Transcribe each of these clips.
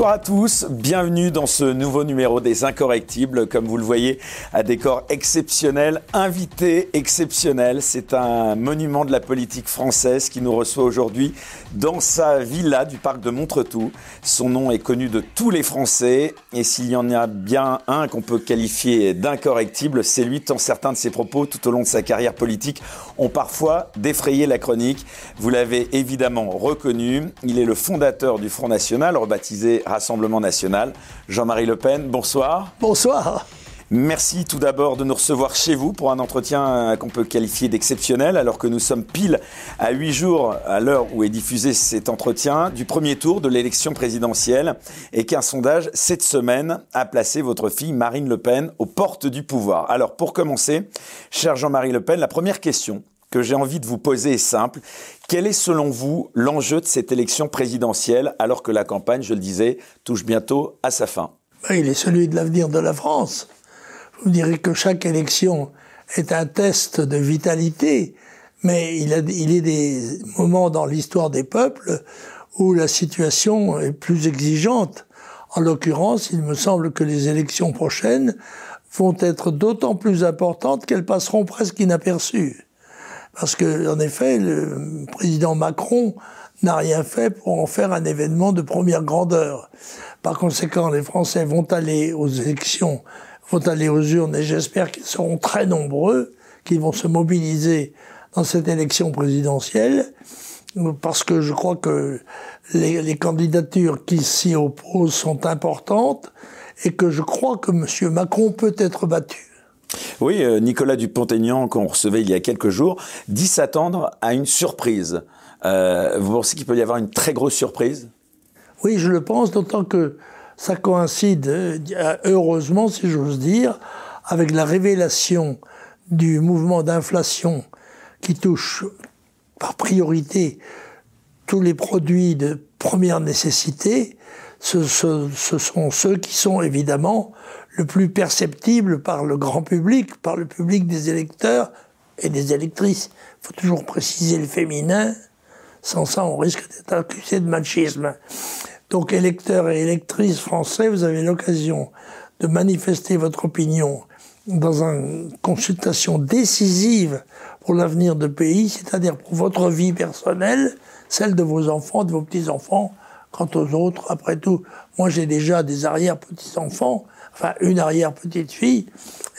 Bonsoir à tous, bienvenue dans ce nouveau numéro des Incorrectibles. Comme vous le voyez, à décor exceptionnel, invité exceptionnel. C'est un monument de la politique française qui nous reçoit aujourd'hui dans sa villa du parc de Montretout. Son nom est connu de tous les Français et s'il y en a bien un qu'on peut qualifier d'incorrectible, c'est lui tant certains de ses propos tout au long de sa carrière politique ont parfois défrayé la chronique. Vous l'avez évidemment reconnu, il est le fondateur du Front National, rebaptisé Rassemblement national. Jean-Marie Le Pen, bonsoir. Bonsoir. Merci tout d'abord de nous recevoir chez vous pour un entretien qu'on peut qualifier d'exceptionnel, alors que nous sommes pile à huit jours à l'heure où est diffusé cet entretien du premier tour de l'élection présidentielle et qu'un sondage cette semaine a placé votre fille Marine Le Pen aux portes du pouvoir. Alors pour commencer, cher Jean-Marie Le Pen, la première question que j'ai envie de vous poser est simple. Quel est selon vous l'enjeu de cette élection présidentielle alors que la campagne, je le disais, touche bientôt à sa fin? Il est celui de l'avenir de la France. Vous direz que chaque élection est un test de vitalité, mais il, a, il est des moments dans l'histoire des peuples où la situation est plus exigeante. En l'occurrence, il me semble que les élections prochaines vont être d'autant plus importantes qu'elles passeront presque inaperçues. Parce que, en effet, le président Macron n'a rien fait pour en faire un événement de première grandeur. Par conséquent, les Français vont aller aux élections, vont aller aux urnes, et j'espère qu'ils seront très nombreux, qu'ils vont se mobiliser dans cette élection présidentielle, parce que je crois que les, les candidatures qui s'y opposent sont importantes, et que je crois que M. Macron peut être battu. Oui, euh, Nicolas Dupont-Aignan, qu'on recevait il y a quelques jours, dit s'attendre à une surprise. Euh, vous pensez qu'il peut y avoir une très grosse surprise? Oui, je le pense, d'autant que ça coïncide, euh, heureusement, si j'ose dire, avec la révélation du mouvement d'inflation qui touche par priorité tous les produits de première nécessité. Ce, ce sont ceux qui sont évidemment le plus perceptible par le grand public, par le public des électeurs et des électrices. Il faut toujours préciser le féminin, sans ça on risque d'être accusé de machisme. Donc électeurs et électrices français, vous avez l'occasion de manifester votre opinion dans une consultation décisive pour l'avenir de pays, c'est-à-dire pour votre vie personnelle, celle de vos enfants, de vos petits-enfants. Quant aux autres, après tout, moi j'ai déjà des arrière-petits-enfants, enfin une arrière-petite-fille,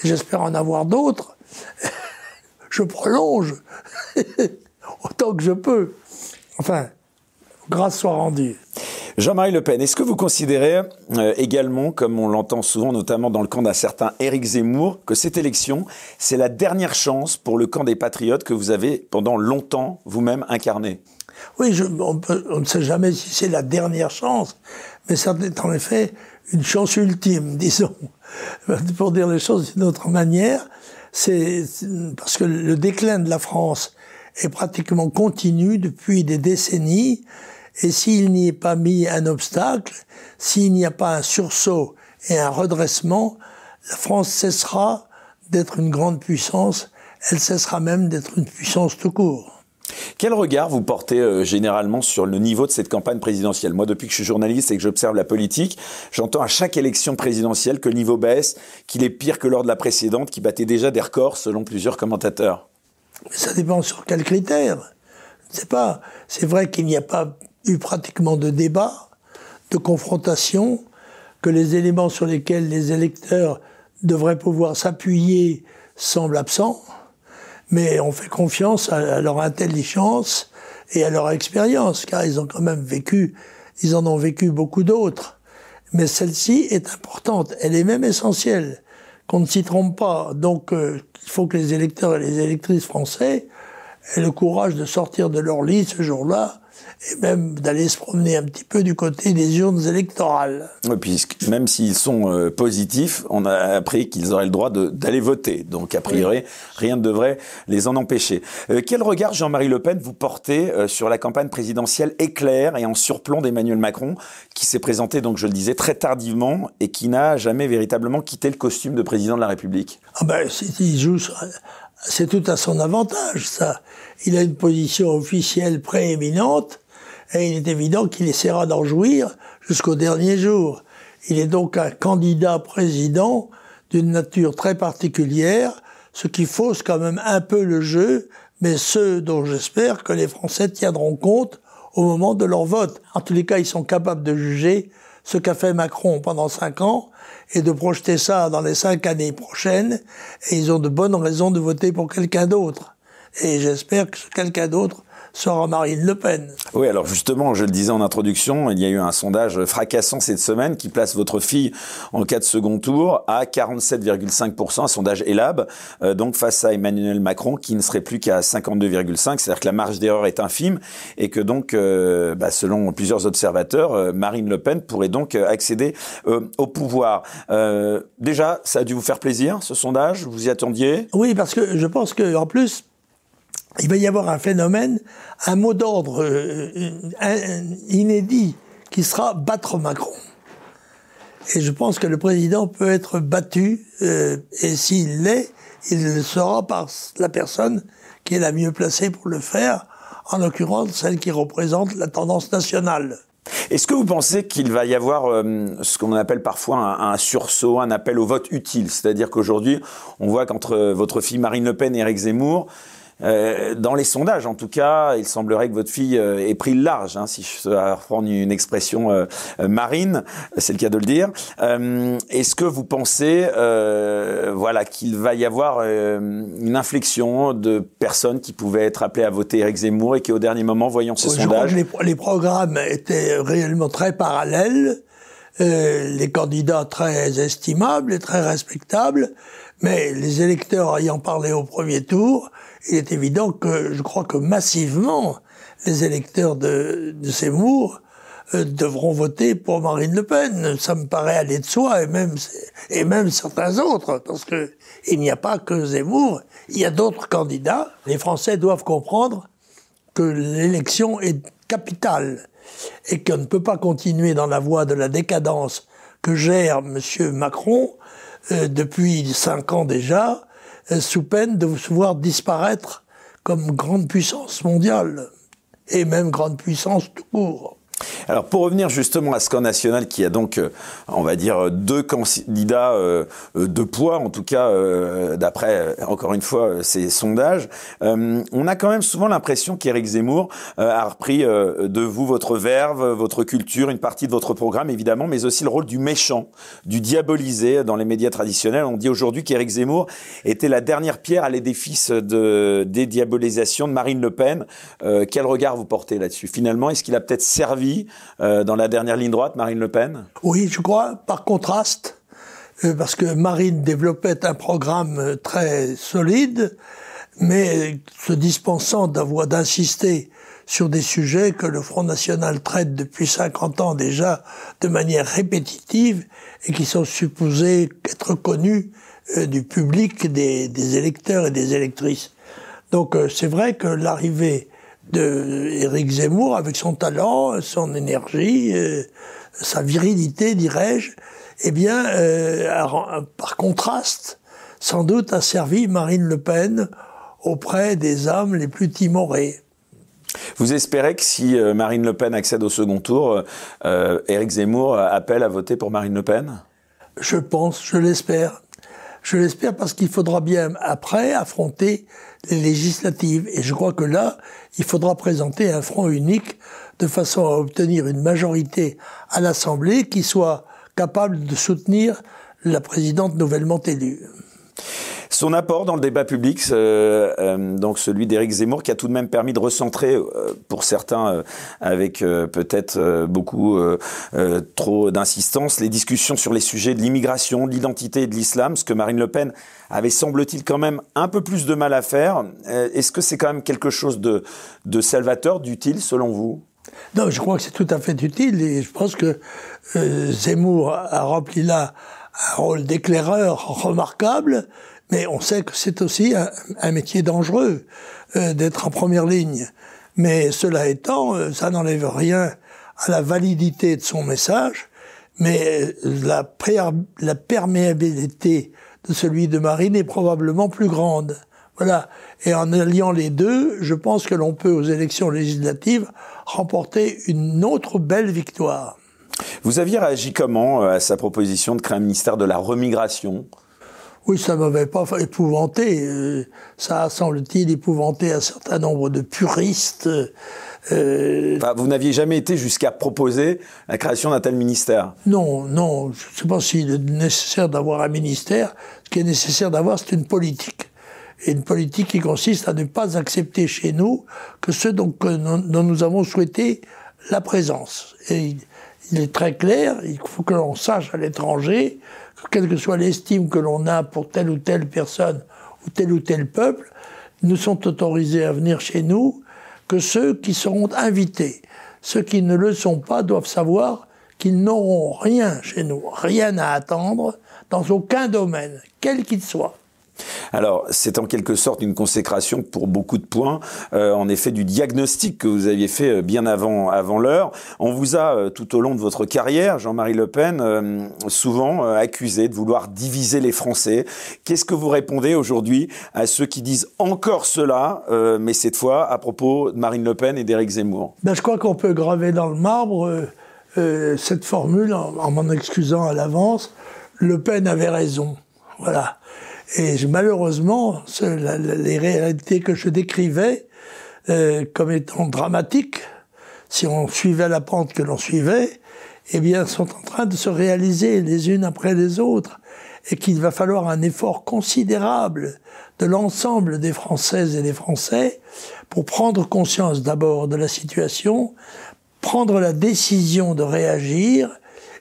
j'espère en avoir d'autres. je prolonge autant que je peux. Enfin, grâce soit rendue. Jean-Marie Le Pen, est-ce que vous considérez euh, également, comme on l'entend souvent, notamment dans le camp d'un certain Éric Zemmour, que cette élection, c'est la dernière chance pour le camp des patriotes que vous avez pendant longtemps vous-même incarné? Oui, on, on, ne sait jamais si c'est la dernière chance, mais ça en effet une chance ultime, disons. Pour dire les choses d'une autre manière, c'est parce que le déclin de la France est pratiquement continu depuis des décennies, et s'il n'y est pas mis un obstacle, s'il n'y a pas un sursaut et un redressement, la France cessera d'être une grande puissance, elle cessera même d'être une puissance tout court. Quel regard vous portez euh, généralement sur le niveau de cette campagne présidentielle? Moi, depuis que je suis journaliste et que j'observe la politique, j'entends à chaque élection présidentielle que le niveau baisse, qu'il est pire que lors de la précédente, qui battait déjà des records selon plusieurs commentateurs. Ça dépend sur quels critères. Sais pas. C'est vrai qu'il n'y a pas eu pratiquement de débat, de confrontation, que les éléments sur lesquels les électeurs devraient pouvoir s'appuyer semblent absents mais on fait confiance à, leur intelligence et à leur expérience, car ils ont quand même vécu, ils en ont vécu beaucoup d'autres. Mais celle-ci est importante, elle est même essentielle, qu'on ne s'y trompe pas. Donc euh, il faut que les électeurs et les électrices français aient le courage de sortir de leur lit ce jour-là et même d'aller se promener un petit peu du côté des urnes électorales. Puisque même s'ils sont euh, positifs, on a appris qu'ils auraient le droit d'aller voter. Donc a priori, rien ne devrait les en empêcher. Euh, quel regard, Jean-Marie Le Pen, vous portez euh, sur la campagne présidentielle éclair et en surplomb d'Emmanuel Macron, qui s'est présenté, donc je le disais, très tardivement et qui n'a jamais véritablement quitté le costume de président de la République? Ah ben, il joue c'est tout à son avantage, ça. Il a une position officielle prééminente, et il est évident qu'il essaiera d'en jouir jusqu'au dernier jour. Il est donc un candidat président d'une nature très particulière, ce qui fausse quand même un peu le jeu, mais ce dont j'espère que les Français tiendront compte au moment de leur vote. En tous les cas, ils sont capables de juger ce qu'a fait Macron pendant cinq ans et de projeter ça dans les cinq années prochaines, et ils ont de bonnes raisons de voter pour quelqu'un d'autre. Et j'espère que ce quelqu'un d'autre sera Marine Le Pen. Oui, alors justement, je le disais en introduction, il y a eu un sondage fracassant cette semaine qui place votre fille en cas de second tour à 47,5%, un sondage ELAB, euh, donc face à Emmanuel Macron qui ne serait plus qu'à 52,5%, c'est-à-dire que la marge d'erreur est infime et que donc, euh, bah, selon plusieurs observateurs, euh, Marine Le Pen pourrait donc accéder au pouvoir. déjà, ça a dû vous faire plaisir, ce sondage? Vous y attendiez? Oui, parce que je pense que en plus, il va y avoir un phénomène, un mot d'ordre euh, inédit qui sera battre Macron. Et je pense que le président peut être battu, euh, et s'il l'est, il le sera par la personne qui est la mieux placée pour le faire, en l'occurrence celle qui représente la tendance nationale. Est-ce que vous pensez qu'il va y avoir euh, ce qu'on appelle parfois un, un, sursaut, un appel au vote utile? C'est-à-dire qu'aujourd'hui, on voit qu'entre votre fille Marine Le Pen et Eric Zemmour, euh, dans les sondages, en tout cas, il semblerait que votre fille euh, ait pris le large, hein, si je dois reprendre une expression euh, marine, c'est le cas de le dire. Est-ce que vous pensez, voilà, qu'il va y avoir une inflexion de personnes qui pouvaient être appelées à voter Eric Zemmour et qui, au dernier moment, voyant ces sondages, les, les, programmes étaient réellement très parallèles. les candidats très estimables et très respectables, mais les électeurs ayant parlé au premier tour, il est évident que je crois que massivement les électeurs de, de Zemmour euh, devront voter pour Marine Le Pen. Ça me paraît aller de soi, et même, et même certains autres, parce que il n'y a pas que Zemmour, il y a d'autres candidats. Les Français doivent comprendre que l'élection est capitale et qu'on ne peut pas continuer dans la voie de la décadence que gère M. Macron euh, depuis cinq ans déjà, sous peine de se voir disparaître comme grande puissance mondiale, et même grande puissance tout court. Alors pour revenir justement à camp national qui a donc, euh, on va dire, deux candidats euh, de poids, en tout cas d'après, encore une fois, ces sondages, on a quand même souvent l'impression qu'Éric Zemmour a repris de vous votre verve, votre culture, une partie de votre programme évidemment, mais aussi le rôle du méchant, du diabolisé dans les médias traditionnels. On dit aujourd'hui qu'Éric Zemmour était la dernière pierre à l'édifice de dédiabolisation de Marine Le Pen. quel regard vous portez là-dessus? Finalement, est-ce qu'il a peut-être servi euh, dans la dernière ligne droite, Marine Le Pen Oui, je crois, par contraste, euh, parce que Marine développait un programme euh, très solide, mais se dispensant d'avoir d'insister sur des sujets que le Front National traite depuis 50 ans déjà de manière répétitive et qui sont supposés être connus du public, des, des, électeurs et des électrices. Donc c'est vrai que l'arrivée de Éric Zemmour avec son talent, son énergie, euh, sa virilité, dirais-je, eh bien, euh, par contraste, sans doute a servi Marine Le Pen auprès des âmes les plus timorées. Vous espérez que si euh, Marine Le Pen accède au second tour, Éric Zemmour appelle à voter pour Marine Le Pen? Je pense, je l'espère. Je l'espère parce qu'il faudra bien après affronter les législatives. Et je crois que là, il faudra présenter un front unique de façon à obtenir une majorité à l'Assemblée qui soit capable de soutenir la présidente nouvellement élue. Son apport dans le débat public, euh, euh, donc celui d'Éric Zemmour, qui a tout de même permis de recentrer, euh, pour certains, avec peut-être beaucoup trop d'insistance, les discussions sur les sujets de l'immigration, de l'identité et de l'islam, ce que Marine Le Pen avait, semble-t-il, quand même un peu plus de mal à faire. Est-ce que c'est quand même quelque chose de, de salvateur, d'utile, selon vous? Non, je crois que c'est tout à fait utile et je pense que Zemmour a rempli là un rôle d'éclaireur remarquable mais on sait que c'est aussi un, métier dangereux euh, d'être en première ligne. Mais cela étant, euh, ça n'enlève rien à la validité de son message, mais euh, la, la perméabilité de celui de Marine est probablement plus grande. Voilà. Et en alliant les deux, je pense que l'on peut, aux élections législatives, remporter une autre belle victoire. Vous aviez réagi comment à sa proposition de créer un ministère de la remigration? Oui, ça m'avait pas épouvanté. Ça a, semble-t-il, épouvanté un certain nombre de puristes euh, vous n'aviez jamais été jusqu'à proposer la création d'un tel ministère Non, non. Je ne sais pas s'il est nécessaire d'avoir un ministère. Ce qui est nécessaire d'avoir, c'est une politique. Et une politique qui consiste à ne pas accepter chez nous que ceux dont, dont nous avons souhaité la présence. Et il est très clair, il faut que l'on sache à l'étranger quelle que soit l'estime que l'on a pour telle ou telle personne ou tel ou tel peuple, nous sont autorisés à venir chez nous que ceux qui seront invités. Ceux qui ne le sont pas doivent savoir qu'ils n'auront rien chez nous, rien à attendre dans aucun domaine, quel qu'il soit. Alors, c'est en quelque sorte une consécration pour beaucoup de points, euh, en effet, du diagnostic que vous aviez fait euh, bien avant, avant l'heure. On vous a, euh, tout au long de votre carrière, Jean-Marie Le Pen, souvent accusé de vouloir diviser les Français. Qu'est-ce que vous répondez aujourd'hui à ceux qui disent encore cela, mais cette fois à propos de Marine Le Pen et d'Éric Zemmour? Ben, Je crois qu'on peut graver dans le marbre cette formule en m'en excusant à l'avance. Le Pen avait raison. Voilà. Et malheureusement, les réalités que je décrivais euh, comme étant dramatiques, si on suivait la pente que l'on suivait, eh bien, sont en train de se réaliser les unes après les autres, et qu'il va falloir un effort considérable de l'ensemble des Françaises et des Français pour prendre conscience d'abord de la situation, prendre la décision de réagir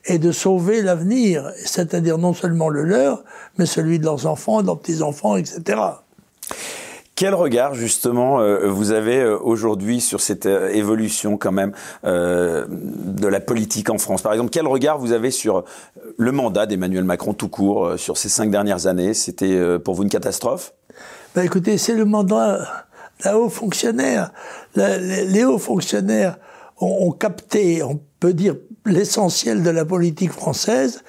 et de sauver l'avenir, c'est-à-dire non seulement le leur, mais celui de leurs enfants, de leurs petits-enfants, etc. Quel regard justement euh, vous avez euh, aujourd'hui sur cette euh, évolution quand même de la politique en France? Par exemple, quel regard vous avez sur le mandat d'Emmanuel Macron tout court sur ces cinq dernières années? C'était pour vous une catastrophe? Ben Écoutez, c'est le mandat d'un haut fonctionnaire. les, hauts fonctionnaires ont, ont capté, on peut dire l'essentiel de la politique française.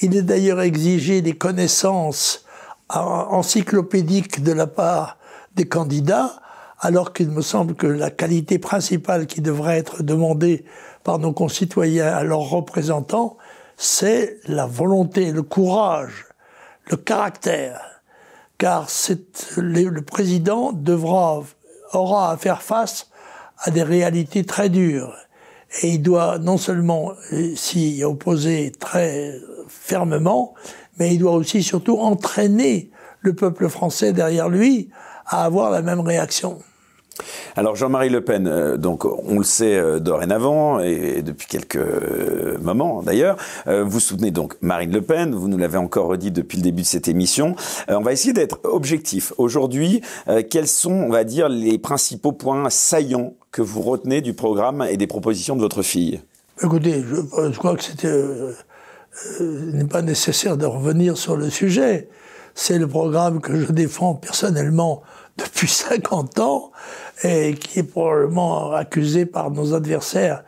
Il est d'ailleurs exigé des connaissances encyclopédiques de la part des candidats, alors qu'il me semble que la qualité principale qui devrait être demandée par nos concitoyens à leurs représentants, c'est la volonté, le courage, le caractère. Car le président devra, aura à faire face à des réalités très dures. Et il doit non seulement euh, s'y opposer très fermement, mais il doit aussi surtout entraîner le peuple français derrière lui à avoir la même réaction. Alors Jean-Marie Le Pen, euh, donc on le sait euh, dorénavant et depuis quelques moments d'ailleurs, vous soutenez donc Marine Le Pen, vous nous l'avez encore redit depuis le début de cette émission. on va essayer d'être objectif. Aujourd'hui, quels sont, on va dire, les principaux points saillants que vous retenez du programme et des propositions de votre fille? Écoutez, je, crois que c'était euh, euh, n'est pas nécessaire de revenir sur le sujet. C'est le programme que je défends personnellement depuis 50 ans et qui est probablement accusé par nos adversaires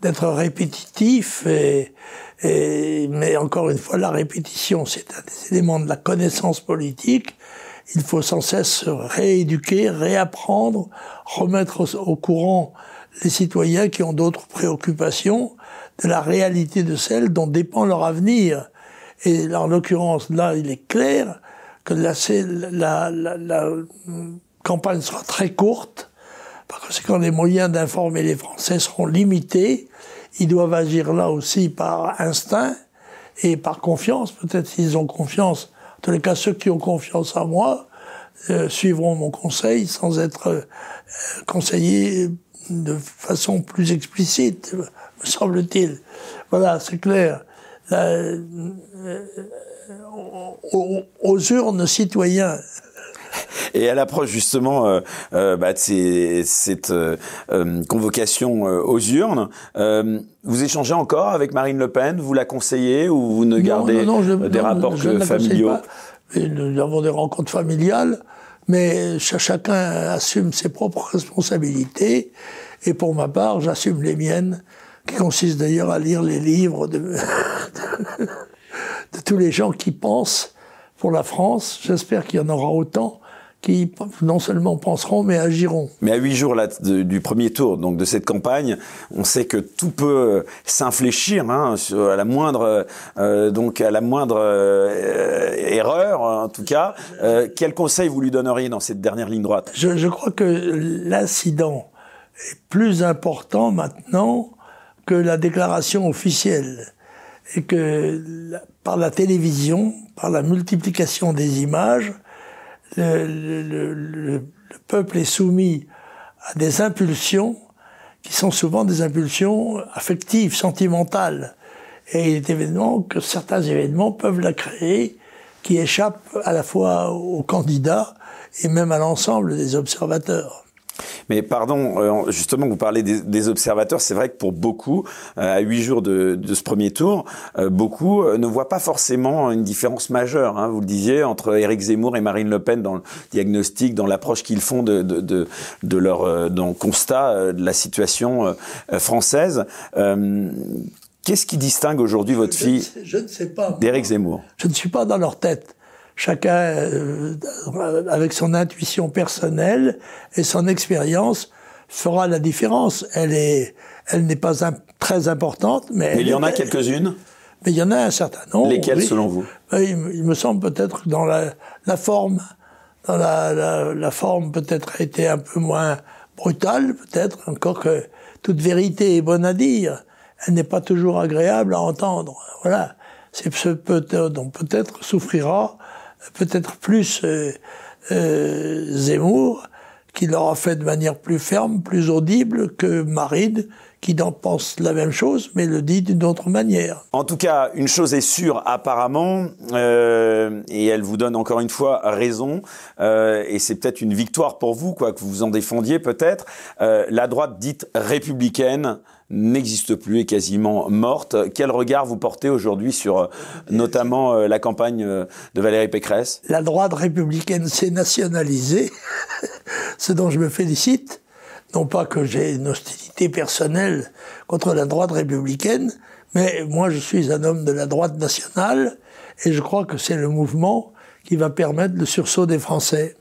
d'être répétitif. Et, et, mais encore une fois, la répétition, c'est un des éléments de la connaissance politique il faut sans cesse se rééduquer, réapprendre, remettre au, courant les citoyens qui ont d'autres préoccupations de la réalité de celles dont dépend leur avenir. Et en l'occurrence, là, il est clair que la, la, la, la campagne sera très courte, parce que quand les moyens d'informer les Français seront limités, ils doivent agir là aussi par instinct et par confiance. Peut-être s'ils ont confiance en tous les cas, ceux qui ont confiance en moi euh, suivront mon conseil sans être euh, conseillés de façon plus explicite, me semble-t-il. Voilà, c'est clair. Euh, aux, urnes citoyens. Et à l'approche justement euh, euh, bah, de ces, cette euh, convocation aux urnes, vous échangez encore avec Marine Le Pen? Vous la conseillez ou vous ne gardez des rapports familiaux? Nous avons des rencontres familiales, mais chacun assume ses propres responsabilités. Et pour ma part, j'assume les miennes, qui consistent d'ailleurs à lire les livres de, de tous les gens qui pensent pour la France. J'espère qu'il y en aura autant qui non seulement penseront, mais agiront. Mais à huit jours là, du premier tour, donc de cette campagne, on sait que tout peut s'infléchir hein, à la moindre, euh, donc à la moindre euh, erreur, en tout cas. Euh, quel conseil vous lui donneriez dans cette dernière ligne droite? Je, je, crois que l'incident est plus important maintenant que la déclaration officielle et que par la télévision, par la multiplication des images, le, le, le, peuple est soumis à des impulsions qui sont souvent des impulsions affectives, sentimentales. Et il est évident que certains événements peuvent la créer, qui échappent à la fois aux candidats et même à l'ensemble des observateurs. Mais pardon, euh, justement, vous parlez des, observateurs. C'est vrai que pour beaucoup, euh, à huit jours de, ce premier tour, euh, beaucoup ne voient pas forcément une différence majeure. Hein, vous le disiez entre Éric Zemmour et Marine Le Pen dans le diagnostic, dans l'approche qu'ils font de, de, leur dans constat de la situation française. Qu'est-ce qui distingue aujourd'hui votre fille d'Éric Zemmour? Je ne suis pas dans leur tête chacun euh, avec son intuition personnelle et son expérience fera la différence. Elle est, elle n'est pas très importante, mais, il y en a quelques-unes. Mais il y en a un certain nombre. Lesquelles, selon vous? Il, me semble peut-être dans la, la, forme, dans la, la, la forme peut-être a été un peu moins brutale, peut-être encore que toute vérité est bonne à dire. Elle n'est pas toujours agréable à entendre. Voilà. C'est ce peut dont peut-être souffrira peut-être plus euh, euh, Zemmour, qui l'aura fait de manière plus ferme, plus audible que Marine, qui en pense la même chose, mais le dit d'une autre manière. En tout cas, une chose est sûre apparemment, euh, et elle vous donne encore une fois raison, euh, et c'est peut-être une victoire pour vous, quoi, que vous en défendiez peut-être. Euh, la droite dite républicaine n'existe plus, est quasiment morte. Quel regard vous portez aujourd'hui sur euh, notamment euh, la campagne euh, de Valérie Pécresse? La droite républicaine s'est nationalisée, ce dont je me félicite. Non pas que j'ai une hostilité personnelle contre la droite républicaine, mais moi je suis un homme de la droite nationale et je crois que c'est le mouvement qui va permettre le sursaut des Français.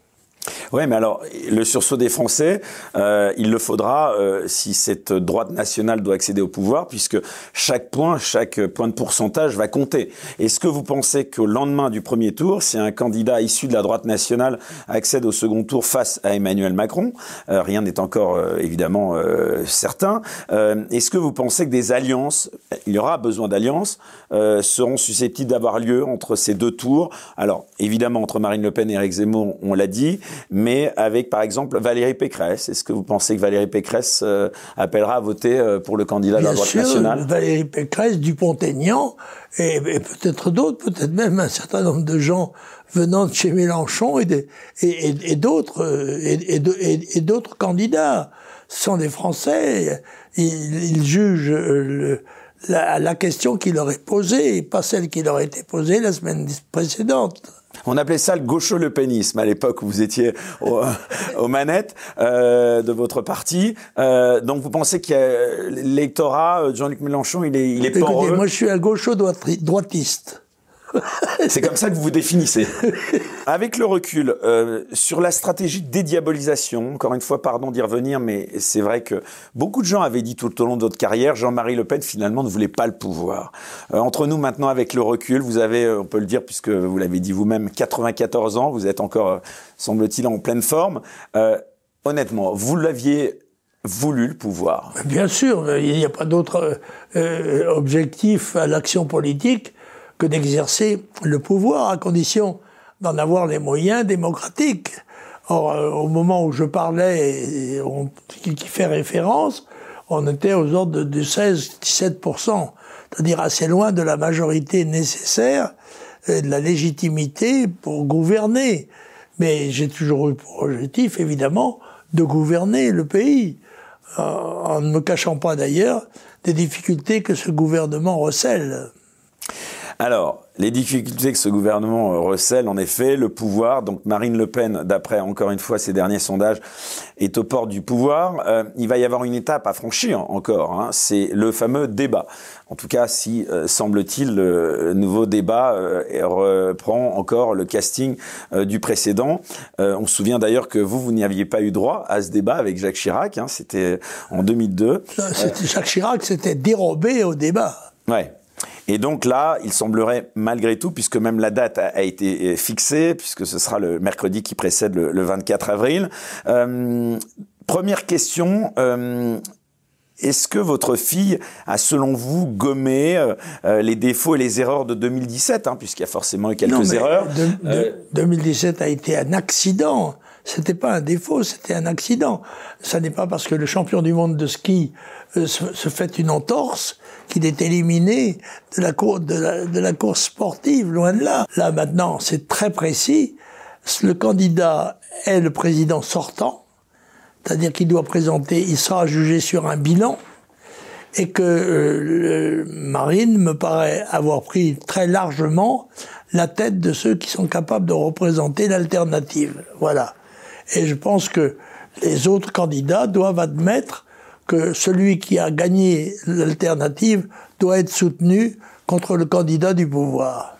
Oui, mais alors, le sursaut des Français, euh, il le faudra euh, si cette droite nationale doit accéder au pouvoir, puisque chaque point, chaque point de pourcentage va compter. Est-ce que vous pensez qu'au lendemain du premier tour, si un candidat issu de la droite nationale accède au second tour face à Emmanuel Macron, euh, rien n'est encore évidemment certain, est-ce que vous pensez que des alliances, il y aura besoin d'alliances, seront susceptibles d'avoir lieu entre ces deux tours? Alors, évidemment, entre Marine Le Pen et Eric Zemmour, on l'a dit, mais avec par exemple Valérie Pécresse. Est-ce que vous pensez que Valérie Pécresse euh, appellera à voter euh, pour le candidat de la droite sûr, nationale? Valérie Pécresse, Dupont-Aignan et, peut-être d'autres, peut-être même un certain nombre de gens venant de chez Mélenchon et, et, d'autres euh, et, d'autres candidats. Ce sont des Français. Ils, ils jugent le, la, la, question qui leur est posée et pas celle qui leur a été posée la semaine précédente. On appelait ça le gaucho-le-pénisme à l'époque où vous étiez aux manettes euh, de votre parti. Euh, donc vous pensez que l'électorat, euh, Jean-Luc Mélenchon, il est, il est Écoutez, moi je suis un gaucho-droitiste. C'est comme ça que vous vous définissez. Avec le recul, euh, sur la stratégie de dédiabolisation, encore une fois, pardon d'y revenir, mais c'est vrai que beaucoup de gens avaient dit tout au long de votre carrière, Jean-Marie Le Pen finalement ne voulait pas le pouvoir. Euh, entre nous maintenant, avec le recul, vous avez, euh, on peut le dire puisque vous l'avez dit vous-même, 94 ans, vous êtes encore, semble-t-il, en pleine forme. honnêtement, vous l'aviez voulu le pouvoir? Bien sûr, il n'y a pas d'autre objectif à l'action politique que d'exercer le pouvoir à condition d'en avoir les moyens démocratiques. Or, euh, au moment où je parlais, qui, fait référence, on était aux ordres de 16-17%, c'est-à-dire assez loin de la majorité nécessaire et de la légitimité pour gouverner. Mais j'ai toujours eu pour objectif, évidemment, de gouverner le pays, euh, en ne me cachant pas d'ailleurs des difficultés que ce gouvernement recèle. Alors, les difficultés que ce gouvernement recèle, en effet, le pouvoir, donc Marine Le Pen, d'après encore une fois ces derniers sondages, est au port du pouvoir. Euh, il va y avoir une étape à franchir encore, hein, c'est le fameux débat. En tout cas, si, euh, semble-t-il, le nouveau débat euh, reprend encore le casting du précédent. on se souvient d'ailleurs que vous, vous n'y aviez pas eu droit à ce débat avec Jacques Chirac, hein, c'était en 2002. Jacques Chirac s'était dérobé au débat. Ouais. Et donc là, il semblerait malgré tout, puisque même la date a, été euh, fixée, puisque ce sera le mercredi qui précède le, 24 avril. Euh, première question. Euh, est-ce que votre fille a, selon vous, gommé les défauts et les erreurs de 2017, hein, puisqu'il y a forcément eu quelques erreurs 2017 a été un accident. C'était pas un défaut, c'était un accident. Ça n'est pas parce que le champion du monde de ski se, se fait une entorse qu'il est éliminé de la, cour, de la course sportive, loin de là. Là maintenant, c'est très précis. Le candidat est le président sortant, c'est-à-dire qu'il doit présenter, il sera jugé sur un bilan, et que euh, Marine me paraît avoir pris très largement la tête de ceux qui sont capables de représenter l'alternative. Voilà. Et je pense que les autres candidats doivent admettre que celui qui a gagné l'alternative doit être soutenu contre le candidat du pouvoir.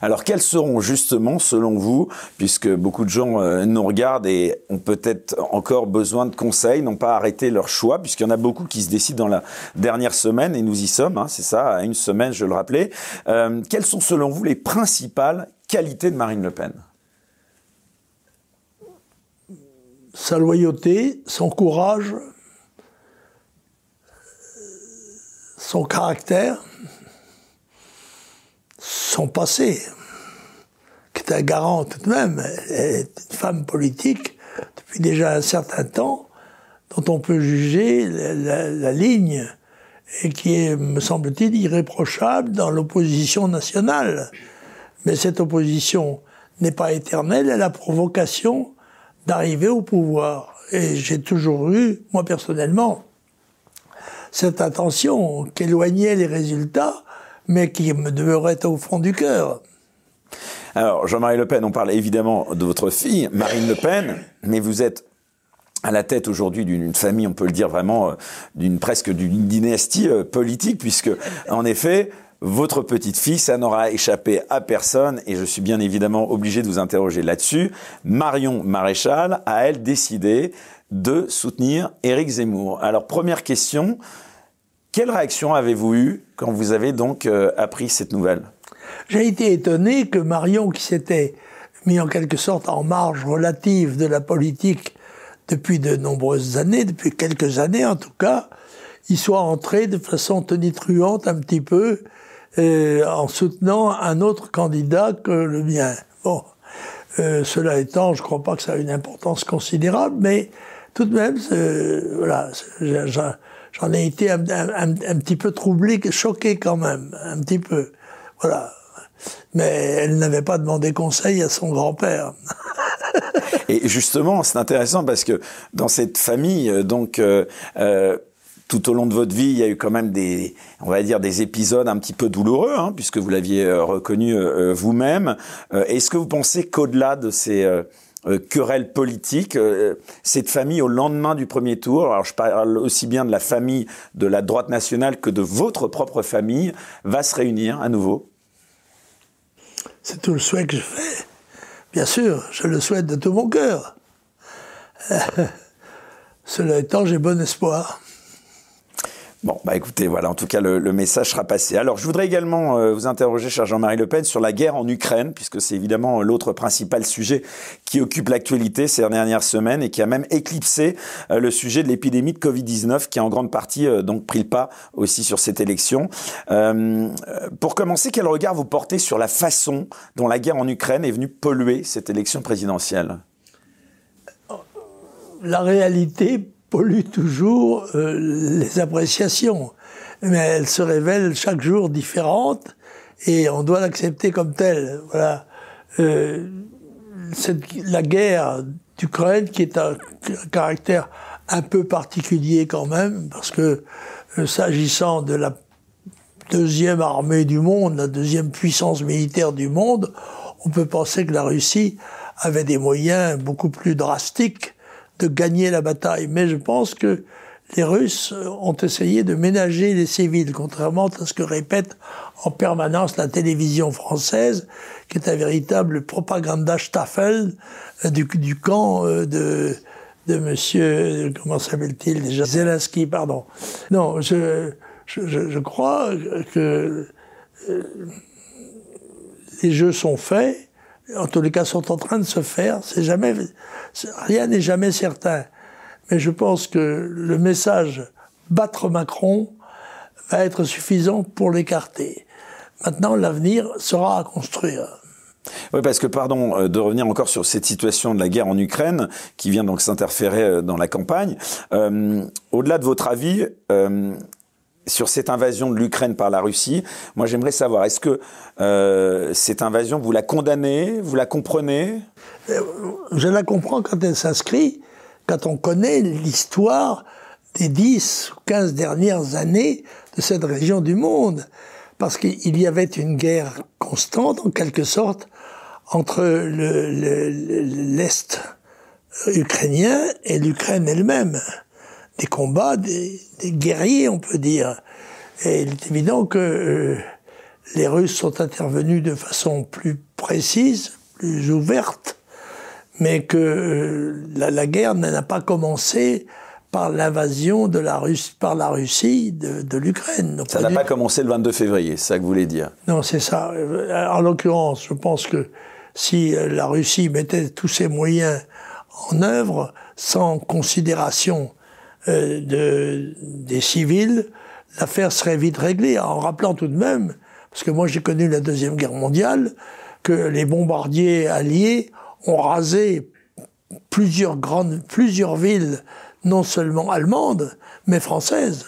Alors quels seront justement, selon vous, puisque beaucoup de gens euh, nous regardent et ont peut-être encore besoin de conseils, n'ont pas arrêté leur choix, puisqu'il y en a beaucoup qui se décident dans la dernière semaine, et nous y sommes, hein, c'est ça, à une semaine, je le rappelais. Euh, quelles sont selon vous les principales qualités de Marine Le Pen? Sa loyauté, son courage, son caractère, son passé, qui est un garant tout de même. Est une femme politique depuis déjà un certain temps, dont on peut juger la, ligne, et qui est, me semble-t-il, irréprochable dans l'opposition nationale. Mais cette opposition n'est pas éternelle, elle a provocation d'arriver au pouvoir. Et j'ai toujours eu, moi personnellement, cette attention qu'éloignait les résultats, mais qui me demeurait au fond du cœur. Alors, Jean-Marie Le Pen, on parle évidemment de votre fille, Marine Le Pen, mais vous êtes à la tête aujourd'hui d'une famille, on peut le dire vraiment, euh, d'une presque d'une dynastie euh, politique, puisque, en effet, votre petite fille, ça n'aura échappé à personne, et je suis bien évidemment obligé de vous interroger là-dessus. Marion Maréchal a, elle, décidé de soutenir Éric Zemmour. Alors, première question, quelle réaction avez-vous eue quand vous avez donc euh, appris cette nouvelle? J'ai été étonné que Marion, qui s'était mis en quelque sorte en marge relative de la politique depuis de nombreuses années, depuis quelques années en tout cas, y soit entré de façon tonitruante un petit peu euh, en soutenant un autre candidat que le mien. Bon, euh, cela étant, je ne crois pas que ça a une importance considérable, mais tout de même, voilà, j'en ai été un, petit peu troublé, choqué quand même, un petit peu. Voilà. Mais elle n'avait pas demandé conseil à son grand-père. Et justement, c'est intéressant parce que dans cette famille, euh, donc, euh, euh, tout au long de votre vie, il y a eu quand même des, on va dire, des épisodes un petit peu douloureux, hein, puisque vous l'aviez reconnu vous-même. Est-ce que vous pensez qu'au-delà de ces euh, querelle politique. Euh, cette famille, au lendemain du premier tour, alors je parle aussi bien de la famille de la droite nationale que de votre propre famille, va se réunir à nouveau? C'est tout le souhait que je fais. Bien sûr, je le souhaite de tout mon cœur. Cela étant, j'ai bon espoir. Bon, bah écoutez, voilà, en tout cas, le, message sera passé. Alors, je voudrais également euh, vous interroger, cher Jean-Marie Le Pen, sur la guerre en Ukraine, puisque c'est évidemment l'autre principal sujet qui occupe l'actualité ces dernières semaines et qui a même éclipsé euh, le sujet de l'épidémie de Covid-19, qui a en grande partie euh, donc pris le pas aussi sur cette élection. pour commencer, quel regard vous portez sur la façon dont la guerre en Ukraine est venue polluer cette élection présidentielle? La réalité pollue toujours euh, les appréciations. Mais elles se révèlent chaque jour différentes et on doit l'accepter comme telle. Voilà. Euh, la guerre d'Ukraine qui est un, caractère un peu particulier quand même parce que euh, s'agissant de la deuxième armée du monde, la deuxième puissance militaire du monde, on peut penser que la Russie avait des moyens beaucoup plus drastiques de gagner la bataille. Mais je pense que les Russes ont essayé de ménager les civils, contrairement à ce que répète en permanence la télévision française, qui est un véritable propaganda Staffel euh, du, du camp euh, de, de monsieur, comment s'appelle-t-il déjà? Zelensky, pardon. Non, je, je, je crois que euh, les jeux sont faits, en tous les cas sont en train de se faire, c'est jamais, rien n'est jamais certain. Mais je pense que le message battre Macron va être suffisant pour l'écarter. Maintenant, l'avenir sera à construire. Oui, parce que, pardon, euh, de revenir encore sur cette situation de la guerre en Ukraine, qui vient donc s'interférer euh, dans la campagne. Euh, au-delà de votre avis, sur cette invasion de l'Ukraine par la Russie, moi j'aimerais savoir, est-ce que euh, cette invasion, vous la condamnez, vous la comprenez? Je la comprends quand elle s'inscrit, quand on connaît l'histoire des 10 ou 15 dernières années de cette région du monde. Parce qu'il y avait une guerre constante, en quelque sorte, entre l'Est ukrainien et l'Ukraine elle-même. Des combats, des, des, guerriers, on peut dire. Et il est évident que euh, les Russes sont intervenus de façon plus précise, plus ouverte, mais que euh, la, la, guerre n'a pas commencé par l'invasion de la Russie, par la Russie de, de l'Ukraine. Ça n'a pas commencé le 22 février, c'est ça que vous voulez dire? Non, c'est ça. En l'occurrence, je pense que si la Russie mettait tous ses moyens en œuvre, sans considération euh, de, des civils, l'affaire serait vite réglée. En rappelant tout de même, parce que moi j'ai connu la Deuxième Guerre mondiale, que les bombardiers alliés ont rasé plusieurs grandes, plusieurs villes, non seulement allemandes, mais françaises.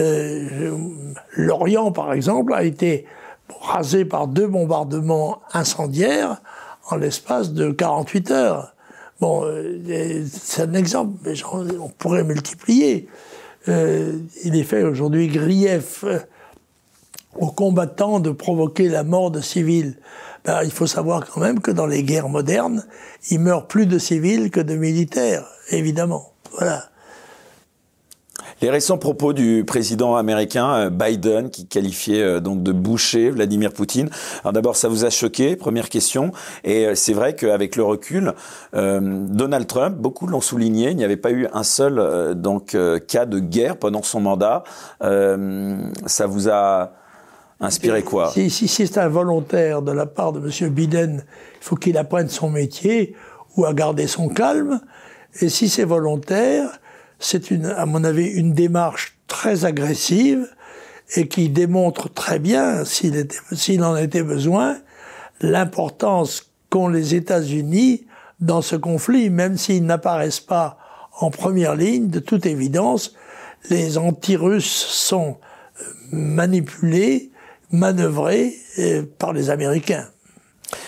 Euh, Lorient, par exemple, a été rasé par deux bombardements incendiaires en l'espace de 48 heures. Bon, euh, c'est un exemple, mais on pourrait multiplier. Euh, il est fait aujourd'hui grief aux combattants de provoquer la mort de civils. Ben, il faut savoir quand même que dans les guerres modernes, il meurt plus de civils que de militaires, évidemment. Voilà. Les récents propos du président américain Biden, qui qualifiait donc de boucher Vladimir Poutine. Alors d'abord, ça vous a choqué, première question. Et c'est vrai qu'avec le recul, euh, Donald Trump, beaucoup l'ont souligné, il n'y avait pas eu un seul euh, donc euh, cas de guerre pendant son mandat. ça vous a inspiré quoi? Si, si, si c'est involontaire de la part de M. Biden, il faut qu'il apprenne son métier ou à garder son calme. Et si c'est volontaire, c'est une, à mon avis, une démarche très agressive et qui démontre très bien, s'il en était besoin, l'importance qu'ont les États-Unis dans ce conflit, même s'ils n'apparaissent pas en première ligne, de toute évidence, les anti-russes sont manipulés, manœuvrés par les Américains.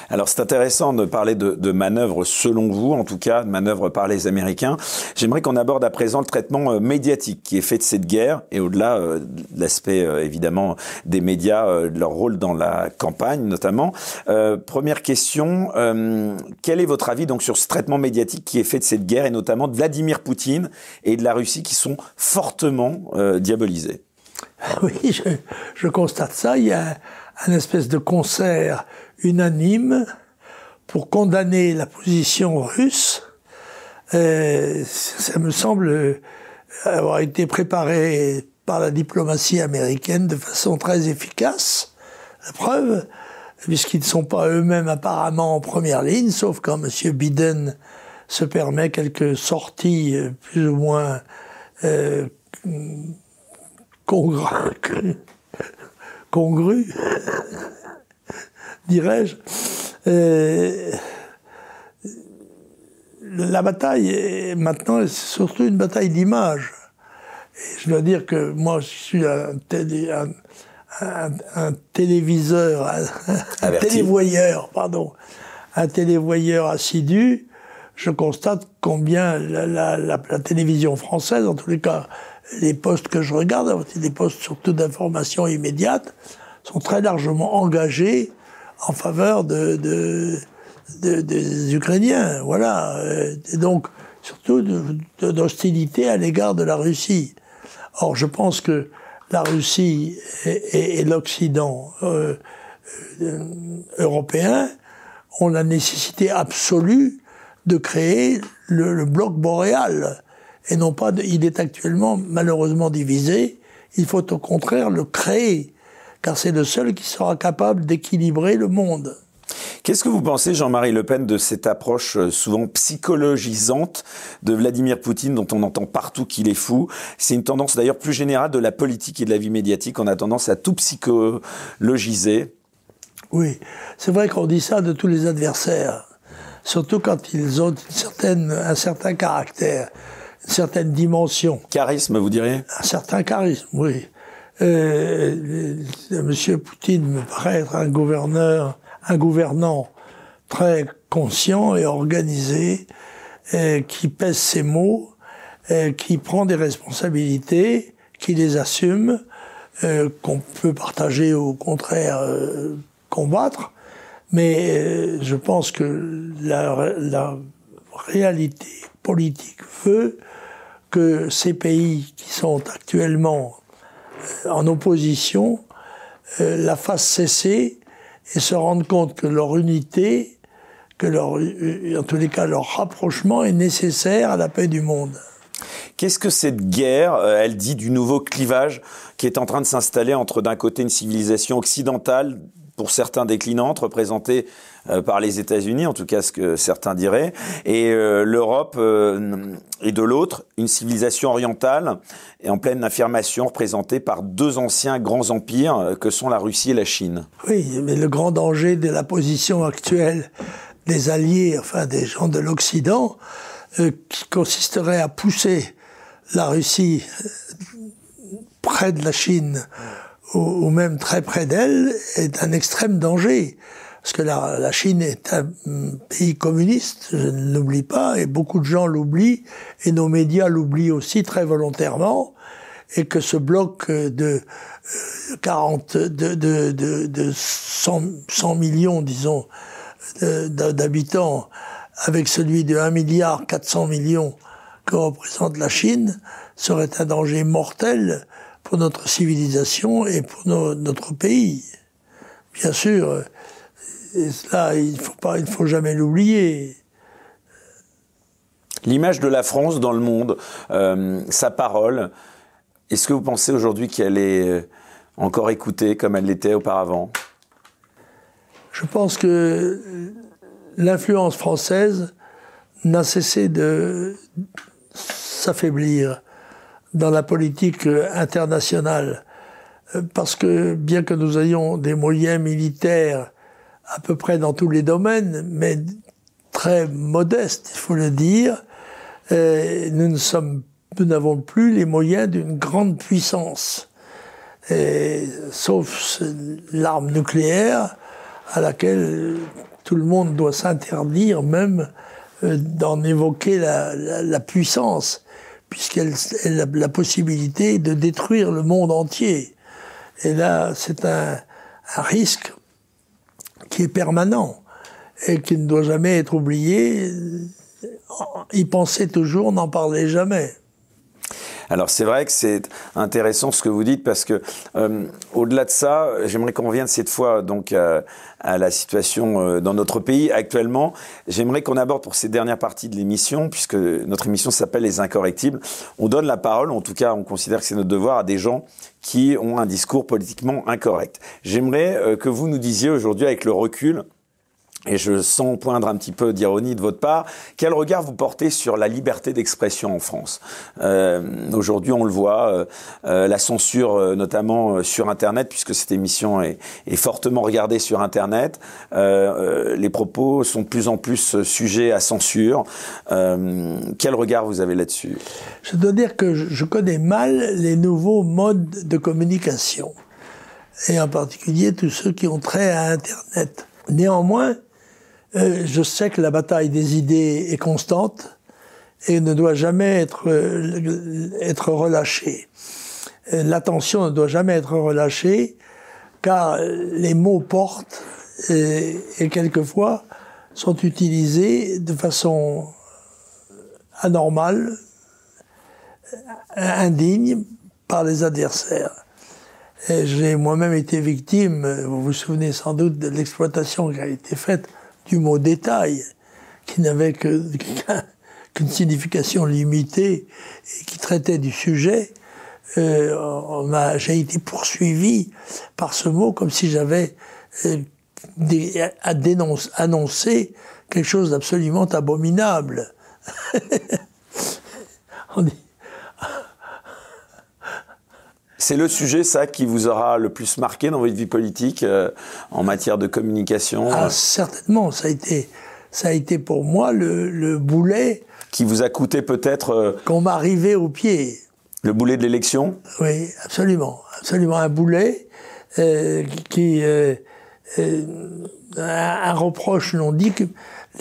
Alors c'est intéressant de parler de, de manœuvres selon vous, en tout cas, de manœuvres par les Américains. J'aimerais qu'on aborde à présent le traitement euh, médiatique qui est fait de cette guerre et au-delà euh, de l'aspect euh, évidemment des médias, euh, de leur rôle dans la campagne notamment. Euh, première question, quel est votre avis donc sur ce traitement médiatique qui est fait de cette guerre et notamment de Vladimir Poutine et de la Russie qui sont fortement diabolisés Oui, je, je, constate ça. Il y a un espèce de concert unanime pour condamner la position russe. Euh, ça me semble avoir été préparé par la diplomatie américaine de façon très efficace. La preuve, puisqu'ils ne sont pas eux-mêmes apparemment en première ligne, sauf quand M. Biden se permet quelques sorties plus ou moins euh, congrues dirais-je. Euh, la bataille est maintenant surtout une bataille d'image. Et je dois dire que moi, je suis un, télé, un, un, un téléviseur, un, télévoyeur, pardon, un télévoyeur assidu. Je constate combien la, la, la, la télévision française, en tous les cas les postes que je regarde, des postes surtout d'information immédiate, sont très largement engagés en faveur de, des Ukrainiens. Voilà. Et donc, surtout d'hostilité à l'égard de la Russie. Or, je pense que la Russie et, l'Occident euh, euh, européen ont la nécessité absolue de créer le, bloc boréal. Et non pas, il est actuellement malheureusement divisé. Il faut au contraire le créer, car c'est le seul qui sera capable d'équilibrer le monde. Qu'est-ce que vous pensez, Jean-Marie Le Pen, de cette approche euh, souvent psychologisante de Vladimir Poutine, dont on entend partout qu'il est fou? C'est une tendance d'ailleurs plus générale de la politique et de la vie médiatique. On a tendance à tout psychologiser. Oui, c'est vrai qu'on dit ça de tous les adversaires, surtout quand ils ont une certaine, un certain caractère, une certaine dimension. Charisme, vous diriez? Un certain charisme, oui. Euh, Monsieur Poutine me paraît être un gouverneur un gouvernant très conscient et organisé, qui pèse ses mots, qui prend des responsabilités, qui les assume, qu'on peut partager ou au contraire euh, combattre. Mais euh, je pense que la, la réalité politique veut que ces pays qui sont actuellement euh, en opposition la fassent cesser et se rendre compte que leur unité, que leur, en tous les cas leur rapprochement est nécessaire à la paix du monde. Qu'est-ce que cette guerre, euh, elle dit du nouveau clivage qui est en train de s'installer entre d'un côté une civilisation occidentale pour certains déclinantes, représentée euh, par les États-Unis, en tout cas ce que certains diraient, et euh, l'Europe euh, et de l'autre, une civilisation orientale et en pleine affirmation représentée par deux anciens grands empires que sont la Russie et la Chine. Oui, mais le grand danger de la position actuelle des alliés, enfin des gens de l'Occident, qui consisterait à pousser la Russie près de la Chine ou, même très près d'elle, est un extrême danger. Parce que la, la Chine est un pays communiste, je ne l'oublie pas, et beaucoup de gens l'oublient, et nos médias l'oublient aussi très volontairement, et que ce bloc de 40, euh, de, de, de, de 100, 100 millions, disons, d'habitants, avec celui de 1 milliard 400 millions que représente la Chine, serait un danger mortel pour notre civilisation et pour notre pays. Bien sûr, et cela, il ne faut, pas, il faut jamais l'oublier. L'image de la France dans le monde, euh, sa parole, est-ce que vous pensez aujourd'hui qu'elle est euh, encore écoutée comme elle l'était auparavant? Je pense que l'influence française n'a cessé de s'affaiblir dans la politique internationale. Euh, parce que bien que nous ayons des moyens militaires à peu près dans tous les domaines, mais très modestes, il faut le dire, euh, nous n'avons plus les moyens d'une grande puissance, sauf l'arme nucléaire à laquelle tout le monde doit s'interdire même euh, d'en évoquer la puissance puisqu'elle a la possibilité de détruire le monde entier. Et là, c'est un, un, risque qui est permanent et qui ne doit jamais être oublié. Y penser toujours, n'en parler jamais. Alors c'est vrai que c'est intéressant ce que vous dites parce que euh, au-delà de ça, j'aimerais qu'on revienne cette fois donc euh, à la situation euh, dans notre pays actuellement. J'aimerais qu'on aborde pour ces dernières parties de l'émission, puisque notre émission s'appelle Les Incorrectibles, on donne la parole, en tout cas on considère que c'est notre devoir, à des gens qui ont un discours politiquement incorrect. J'aimerais que vous nous disiez aujourd'hui avec le recul, et je sens poindre un petit peu d'ironie de votre part, quel regard vous portez sur la liberté d'expression en France? Euh, Aujourd'hui, on le voit, euh, euh la censure, notamment sur Internet, puisque cette émission est fortement regardée sur Internet. les propos sont de plus en plus sujets à censure. quel regard vous avez là-dessus? Je dois dire que je connais mal les nouveaux modes de communication, et en particulier tous ceux qui ont trait à Internet. Néanmoins, euh, je sais que la bataille des idées est constante et ne doit jamais être, être relâché. L'attention ne doit jamais être relâchée, car les mots portent et quelquefois sont utilisés de façon anormale, indigne par les adversaires. J'ai moi-même été victime, vous vous souvenez sans doute de l'exploitation qui a été faite mot détail, qui n'avait qu'une signification limitée et qui traitait du sujet. Euh, J'ai été poursuivi par ce mot comme si j'avais euh, quelque chose d'absolument abominable. c'est le sujet, ça, qui vous aura le plus marqué dans votre vie politique euh, en matière de communication ah, Certainement, ça a été, ça a été pour moi le, boulet. Qui vous a coûté peut-être. Euh, Qu'on m'arrivait au pied. Le boulet de l'élection? Oui, absolument. Absolument un boulet euh, qui. un reproche non dit que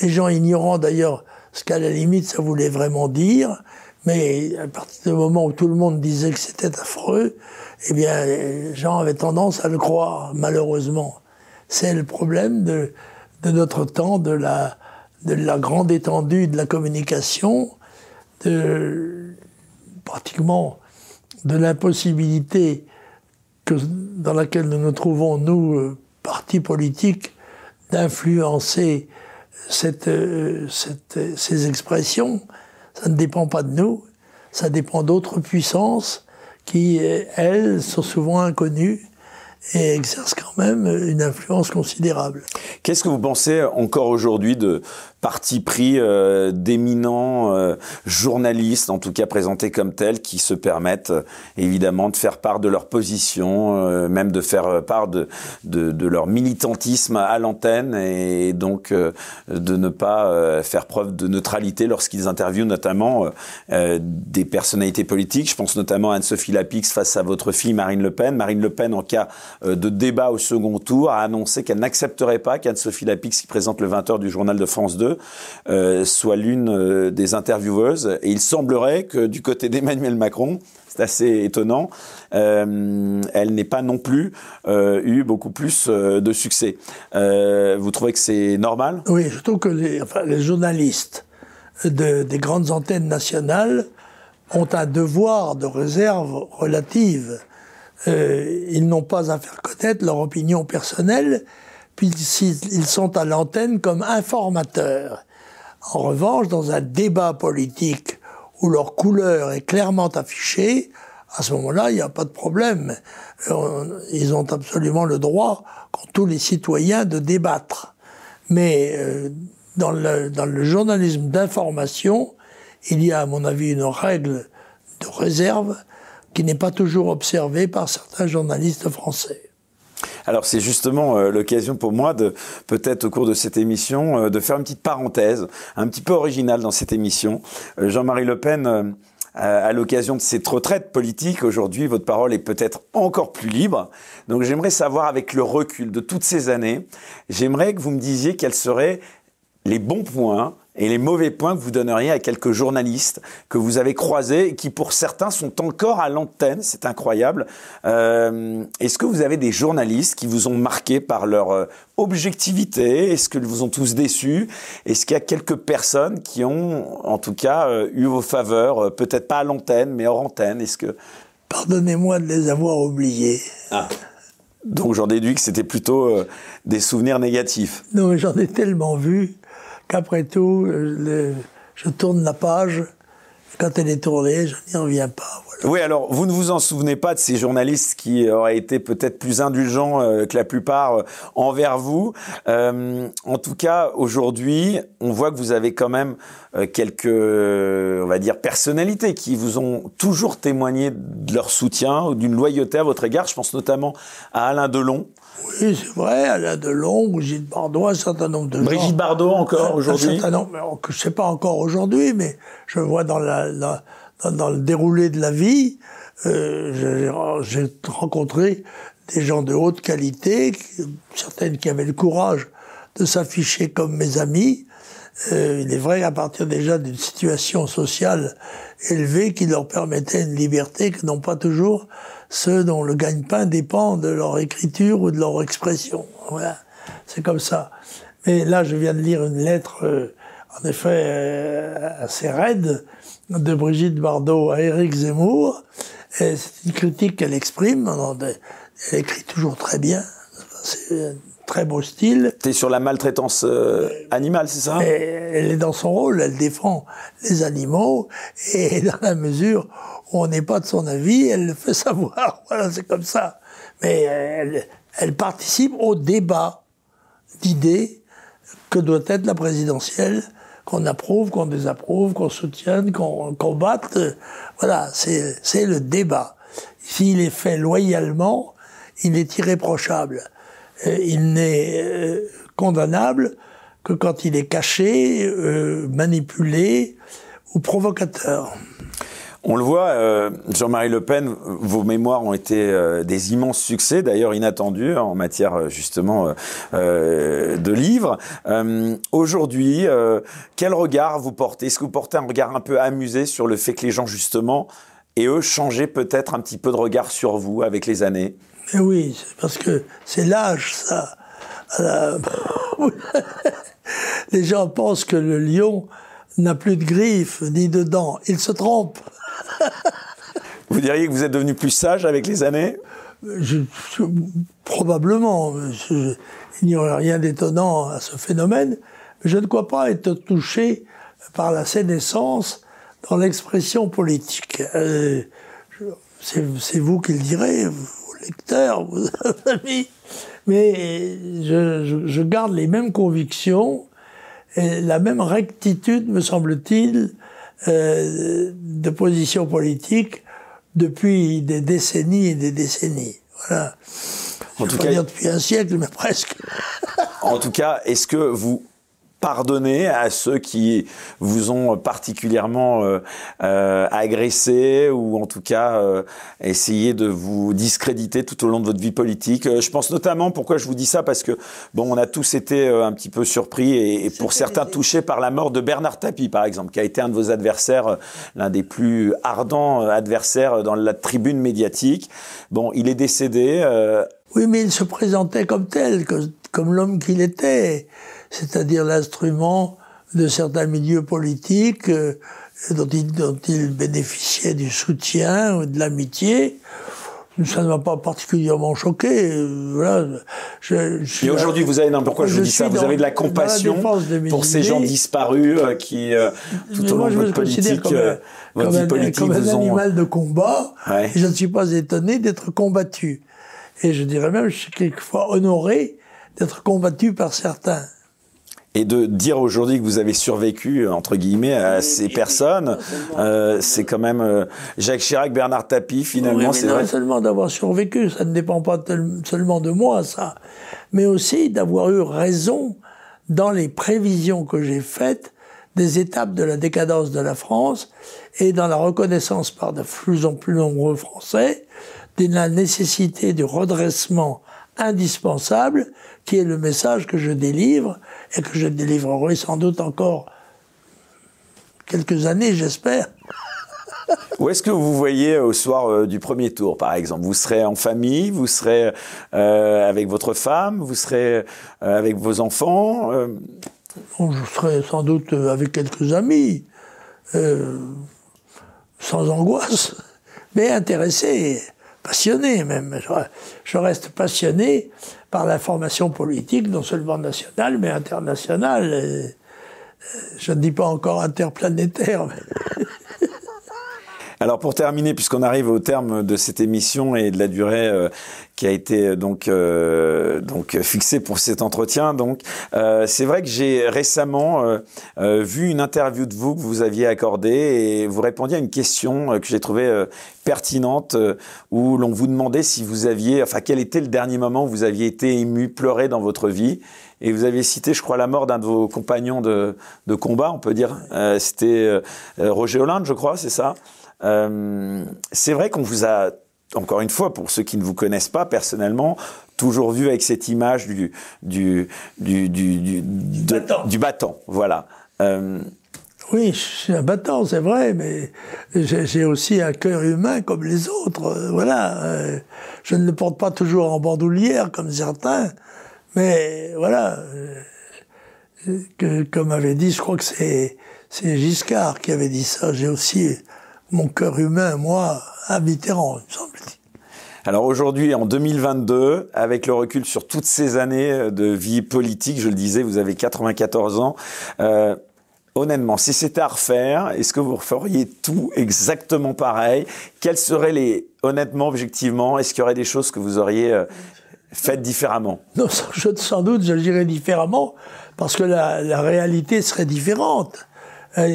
les gens ignorant d'ailleurs ce qu'à la limite ça voulait vraiment dire, mais à partir du moment où tout le monde disait que c'était affreux, eh bien, les gens avaient tendance à le croire, malheureusement. C'est le problème de, notre temps, de la, de la grande étendue de la communication, de pratiquement de l'impossibilité que, dans laquelle nous nous trouvons, nous, euh, partis politiques, d'influencer euh, ces expressions ça ne dépend pas de nous, ça dépend d'autres puissances qui, elles, sont souvent inconnues et exercent quand même une influence considérable. Qu'est-ce que vous pensez encore aujourd'hui de parti pris euh, d'éminents euh, journalistes, en tout cas présentés comme tels, qui se permettent euh, évidemment de faire part de leur position, euh, même de faire part de, de, de leur militantisme à l'antenne et donc de ne pas faire preuve de neutralité lorsqu'ils interviewent notamment des personnalités politiques. Je pense notamment à Anne-Sophie Lapix face à votre fille Marine Le Pen. Marine Le Pen, en cas de débat au second tour, a annoncé qu'elle n'accepterait pas qu'Anne-Sophie Lapix, qui présente le 20h du journal de France 2, euh, soit l'une euh, des intervieweuses. Et il semblerait que du côté d'Emmanuel Macron, c'est assez étonnant, euh, elle n'ait pas non plus eu beaucoup plus de succès. vous trouvez que c'est normal? Oui, je trouve que les, les journalistes de, des grandes antennes nationales ont un devoir de réserve relative. ils n'ont pas à faire connaître leur opinion personnelle, puisqu'ils sont à l'antenne comme informateurs. En revanche, dans un débat politique où leur couleur est clairement affichée, à ce moment-là, il n'y a pas de problème. Euh, ils ont absolument le droit, comme tous les citoyens, de débattre. Mais euh, dans le journalisme d'information, il y a, à mon avis, une règle de réserve qui n'est pas toujours observée par certains journalistes français. Alors c'est justement euh, l'occasion pour moi de peut-être au cours de cette émission euh, de faire une petite parenthèse, un petit peu originale dans cette émission. Euh, Jean-Marie Le Pen à l'occasion de cette retraite politique, aujourd'hui, votre parole est peut-être encore plus libre. Donc j'aimerais savoir, avec le recul de toutes ces années, j'aimerais que vous me disiez quels seraient les bons points et les mauvais points que vous donneriez à quelques journalistes que vous avez croisés et qui pour certains sont encore à l'antenne, c'est incroyable. Euh, Est-ce que vous avez des journalistes qui vous ont marqué par leur euh, objectivité? Est-ce que vous ont tous déçus? Est-ce qu'il y a quelques personnes qui ont en tout cas euh, eu vos faveurs, peut-être pas à l'antenne mais hors antenne? Est-ce que Pardonnez-moi de les avoir oubliés. Ah. Donc j'en déduis que c'était plutôt des souvenirs négatifs. Non, j'en ai tellement vu qu'après tout, je tourne la page. Quand elle est tournée, je n'y reviens pas. Oui, alors vous ne vous en souvenez pas de ces journalistes qui auraient été peut-être plus indulgents euh, que la plupart euh, envers vous. Euh, en tout cas, aujourd'hui, on voit que vous avez quand même quelques, on va dire, personnalités qui vous ont toujours témoigné de leur soutien ou d'une loyauté à votre égard. Je pense notamment à Alain Delon, oui, c'est vrai, Alain Delon, Brigitte Bardot, un certain nombre de Brigitte Bardot encore aujourd'hui Un certain nombre, je ne sais pas encore aujourd'hui, mais je vois dans, la, dans, le déroulé de la vie, euh, j'ai rencontré des gens de haute qualité, certaines qui avaient le courage de s'afficher comme mes amis. Euh, il est vrai à partir déjà d'une situation sociale élevée qui leur permettait une liberté que n'ont pas toujours ceux dont le gagne-pain dépend de leur écriture ou de leur expression. Voilà, c'est comme ça. Mais là, je viens de lire une lettre, euh, en effet, assez raide, de Brigitte Bardot à Éric Zemmour. C'est une critique qu'elle exprime. Elle écrit toujours très bien. C'est très beau style. T'es sur la maltraitance euh, animale, c'est ça? Elle est dans son rôle, elle défend les animaux, et dans la mesure où on n'est pas de son avis, elle le fait savoir. Voilà, c'est comme ça. Mais elle, elle participe au débat d'idées que doit être la présidentielle, qu'on approuve, qu'on désapprouve, qu'on soutienne, qu'on combatte. Voilà, c'est le débat. S'il est fait loyalement, il est irréprochable. Euh, il n'est euh, condamnable que quand il est caché, euh, manipulé ou provocateur. On le voit, Jean-Marie Le Pen, vos mémoires ont été des immenses succès, d'ailleurs inattendus en matière justement de livres. Aujourd'hui, quel regard vous portez? Est-ce que vous portez un regard un peu amusé sur le fait que les gens justement et eux changer peut-être un petit peu de regard sur vous avec les années? Mais oui, parce que c'est l'âge, ça. Les gens pensent que le lion n'a plus de griffes ni de dents. Ils se trompent. Vous diriez que vous êtes devenu plus sage avec les années? Probablement. il n'y aurait rien d'étonnant à ce phénomène. Mais je ne crois pas être touché par la sénescence dans l'expression politique. Euh, c'est vous qui le direz, lecteurs, vos amis, mais je, je, garde les mêmes convictions et la même rectitude, me semble-t-il, euh, de position politique depuis des décennies et des décennies. Voilà. En tout cas, dire depuis un siècle, mais presque. en tout cas, est-ce que vous pardonner à ceux qui vous ont particulièrement euh, euh, agressé ou en tout cas euh, essayé de vous discréditer tout au long de votre vie politique. Euh, je pense notamment, pourquoi je vous dis ça, parce que bon, on a tous été euh, un petit peu surpris et, et pour certains touchés par la mort de Bernard Tapie, par exemple, qui a été un de vos adversaires, l'un des plus ardents adversaires dans la tribune médiatique. Bon, il est décédé. Oui, mais il se présentait comme tel, comme l'homme qu'il était c'est-à-dire l'instrument de certains milieux politiques euh, dont, il, dont, il, bénéficiait du soutien ou de l'amitié. Ça ne m'a pas particulièrement choqué. Euh, voilà. Je, je Et aujourd'hui, vous avez, non, pourquoi je, vous dis ça Vous avez de la compassion pour ces gens disparus euh, qui, tout au long de votre politique, comme, un, votre comme, politique, comme un animal de combat. Ouais. Et je ne suis pas étonné d'être combattu. Et je dirais même, je suis quelquefois honoré d'être combattu par certains et de dire aujourd'hui que vous avez survécu entre guillemets à ces personnes, euh, c'est quand même euh, Jacques Chirac, Bernard Tapie finalement. c'est non seulement d'avoir survécu, ça ne dépend pas seulement de moi, ça, mais aussi d'avoir eu raison dans les prévisions que j'ai faites des étapes de la décadence de la France et dans la reconnaissance par de plus en plus nombreux Français de la nécessité du redressement indispensable, qui est le message que je délivre et que je délivrerai sans doute encore quelques années, j'espère. Où est-ce que vous voyez au soir euh, du premier tour, par exemple? Vous serez en famille, vous serez euh, avec votre femme, vous serez euh, avec vos enfants Je serai sans doute avec quelques amis, sans angoisse, mais intéressé passionné même. Je, reste passionné par la formation politique, non seulement nationale, mais internationale. Euh, je ne dis pas encore interplanétaire. Alors pour terminer, puisqu'on arrive au terme de cette émission et de la durée euh, qui a été euh, donc euh, donc fixée pour cet entretien, donc c'est vrai que j'ai récemment vu une interview de vous que vous aviez accordée et vous répondiez à une question que j'ai trouvée pertinente où l'on vous demandait si vous aviez, enfin quel était le dernier moment où vous aviez été ému, pleuré dans votre vie et vous aviez cité, je crois, la mort d'un de vos compagnons de, de combat, on peut dire. C'était Roger Hollande, je crois, c'est ça? Euh, c'est vrai qu'on vous a encore une fois, pour ceux qui ne vous connaissent pas personnellement, toujours vu avec cette image du du du du, du, battant. Voilà. Euh, oui, je suis un battant, c'est vrai, mais j'ai aussi un cœur humain comme les autres. Euh, voilà. Euh, je ne le porte pas toujours en bandoulière comme certains, mais voilà. Que, comme avait dit, je crois que c'est c'est Giscard qui avait dit ça. J'ai aussi mon cœur humain, moi, à Mitterrand, il me semble-t-il. Alors aujourd'hui, en 2022, avec le recul sur toutes ces années de vie politique, je le disais, vous avez 94 ans. Euh, honnêtement, si c'était à refaire, est-ce que vous referiez tout exactement pareil? Quels seraient les, honnêtement, objectivement, est-ce qu'il y aurait des choses que vous auriez euh, faites différemment? Non, sans doute, je dirais différemment, parce que la, la réalité serait différente.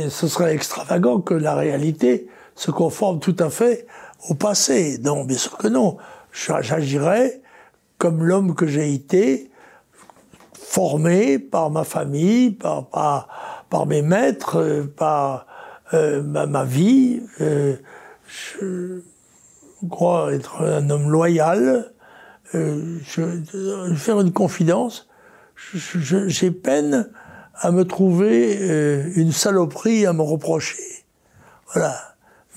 Ce serait extravagant que la réalité se conforme tout à fait au passé. Non, bien sûr que non. J'agirais comme l'homme que j'ai été, formé par ma famille, par, par, mes maîtres, par euh, ma, vie. Euh, je crois être un homme loyal. Euh, je, vais faire une confidence. J'ai peine à me trouver une saloperie à me reprocher. Voilà.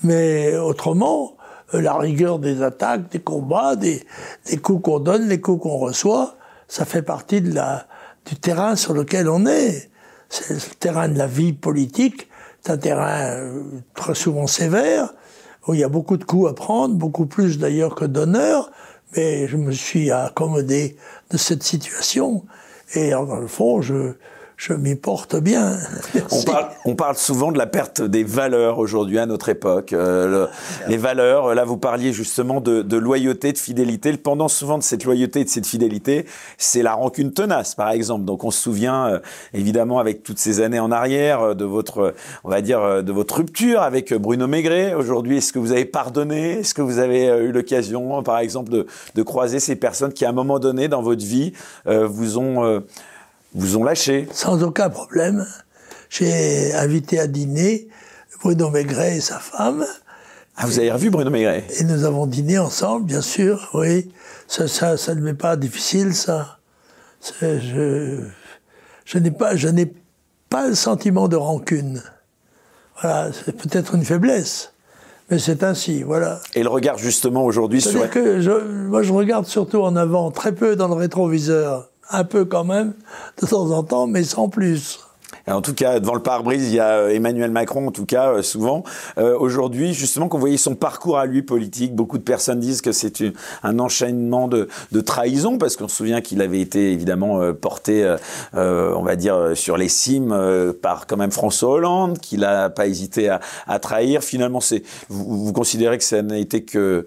Mais autrement, euh, la rigueur des attaques, des combats, des, des coups qu'on donne, les coups qu'on reçoit, ça fait partie de la, du terrain sur lequel on est. C'est le terrain de la vie politique, c'est un terrain euh, très souvent sévère, où il y a beaucoup de coups à prendre, beaucoup plus d'ailleurs que d'honneur, mais je me suis accommodé de cette situation. Et dans le fond, je, je m'y porte bien. On parle, on parle, souvent de la perte des valeurs aujourd'hui à notre époque. Euh, les valeurs, là vous parliez justement de, de, loyauté, de fidélité. Le pendant souvent de cette loyauté et de cette fidélité, c'est la rancune tenace, par exemple. Donc on se souvient euh, évidemment avec toutes ces années en arrière euh, de votre, on va dire, de votre rupture avec Bruno Maigret. Aujourd'hui, est-ce que vous avez pardonné? Est-ce que vous avez eu l'occasion, par exemple, de, de, croiser ces personnes qui, à un moment donné dans votre vie, vous ont vous ont lâché Sans aucun problème. J'ai invité à dîner Bruno Maigret et sa femme. Ah, vous avez revu Bruno Maigret? Et nous avons dîné ensemble, bien sûr, oui. Ça, ça, ça ne m'est pas difficile, ça. Je, je n'ai pas, je n'ai pas le sentiment de rancune. Voilà, c'est peut-être une faiblesse, mais c'est ainsi, voilà. Et le regard justement aujourd'hui sur. que je, moi, je regarde surtout en avant, très peu dans le rétroviseur un peu quand même, de temps en temps, mais sans plus. En tout cas, devant le pare-brise, il y a euh, Emmanuel Macron, en tout cas, euh, souvent. Euh, aujourd'hui, justement, vous voyez son parcours à lui politique, beaucoup de personnes disent que c'est un enchaînement de, de trahison, parce qu'on se souvient qu'il avait été évidemment porté, on va dire, sur les cimes par quand même François Hollande, qu'il n'a pas hésité à, trahir. Finalement, vous considérez que ça n'a été que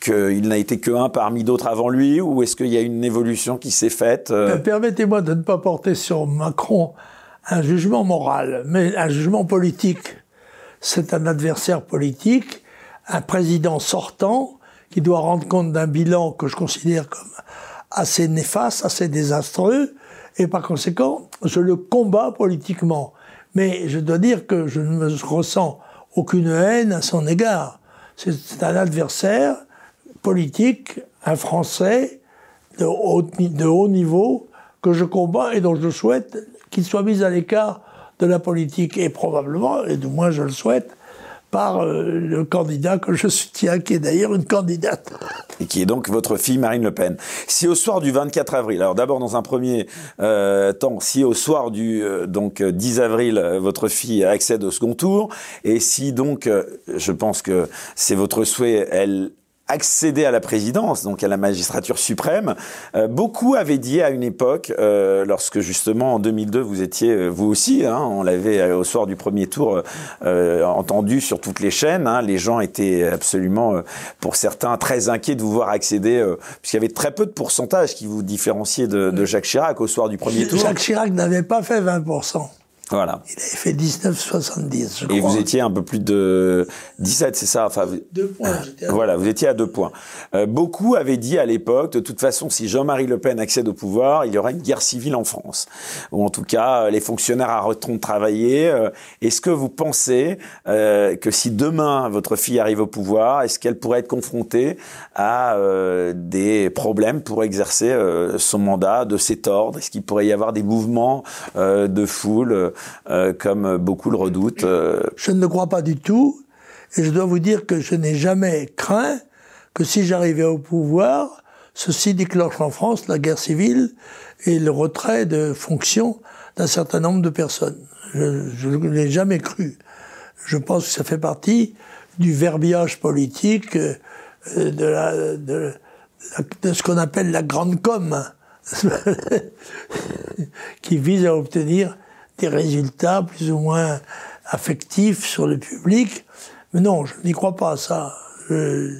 qu'il n'a été que un parmi d'autres avant lui, ou est-ce qu'il y a une évolution qui s'est faite euh? Ben, Permettez-moi de ne pas porter sur Macron un jugement moral, mais un jugement politique. C'est un adversaire politique, un président sortant qui doit rendre compte d'un bilan que je considère comme assez néfaste, assez désastreux, et par conséquent, je le combats politiquement. Mais je dois dire que je ne me ressens aucune haine à son égard. C'est un adversaire politique, un Français de haut, niveau que je combats et dont je souhaite qu'il soit mis à l'écart de la politique et probablement, et du moins je le souhaite, par euh, le candidat que je soutiens, qui est d'ailleurs une candidate. Et qui est donc votre fille Marine Le Pen. Si au soir du 24 avril, alors d'abord dans un premier euh, temps, si au soir du euh, donc 10 avril, votre fille accède au second tour, et si donc, je pense que c'est votre souhait, elle accéder à la présidence, donc à la magistrature suprême. Euh, beaucoup avaient dit à une époque, euh, lorsque justement en 2002 vous étiez euh, vous aussi, hein, on l'avait au soir du premier tour entendu sur toutes les chaînes, hein, les gens étaient absolument, pour certains, très inquiets de vous voir accéder, puisqu'il y avait très peu de pourcentage qui vous différenciaient de, de Jacques Chirac au soir du premier tour. Jacques Chirac n'avait pas fait 20%. Voilà. Il avait fait 19,70, je Et crois. vous étiez un peu plus de 17, c'est ça? Enfin, Deux points. j'étais à- Voilà, vous étiez à deux points. Euh, beaucoup avaient dit à l'époque, de toute façon, si Jean-Marie Le Pen accède au pouvoir, il y aura une guerre civile en France. Ou en tout cas, euh, les fonctionnaires arrêteront de travailler. Euh, Est-ce que vous pensez euh, que si demain votre fille arrive au pouvoir, est-ce qu'elle pourrait être confrontée à euh, des problèmes pour exercer euh, son mandat de cet ordre? Est-ce qu'il pourrait y avoir des mouvements euh, de foule, euh, comme beaucoup le redoutent euh, Je ne le crois pas du tout. Et je dois vous dire que je n'ai jamais craint que si j'arrivais au pouvoir, ceci déclenche en France la guerre civile et le retrait de fonctions d'un certain nombre de personnes. Je ne l'ai jamais cru. Je pense que ça fait partie du verbiage politique euh, de ce qu'on appelle la grande com, qui vise à obtenir des résultats plus ou moins affectifs sur le public. Mais non, je n'y crois pas à ça. Je-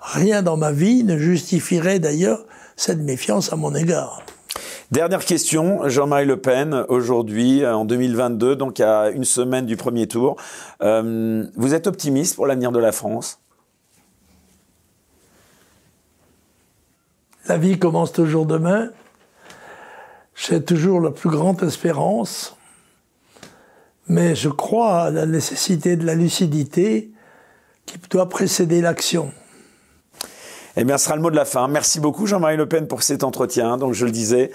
rien dans ma vie ne justifierait d'ailleurs cette méfiance à mon égard. Dernière question, Jean-Marie Le Pen, aujourd'hui, euh, en 2022, donc à une semaine du premier tour. Euh, vous êtes optimiste pour l'avenir de la France? La vie commence toujours demain. J'ai toujours la plus grande espérance. Mais je crois à la nécessité de la lucidité qui doit précéder l'action. Eh bien, ce sera le mot de la fin. Merci beaucoup, Jean-Marie Le Pen, pour cet entretien. Donc, je le disais,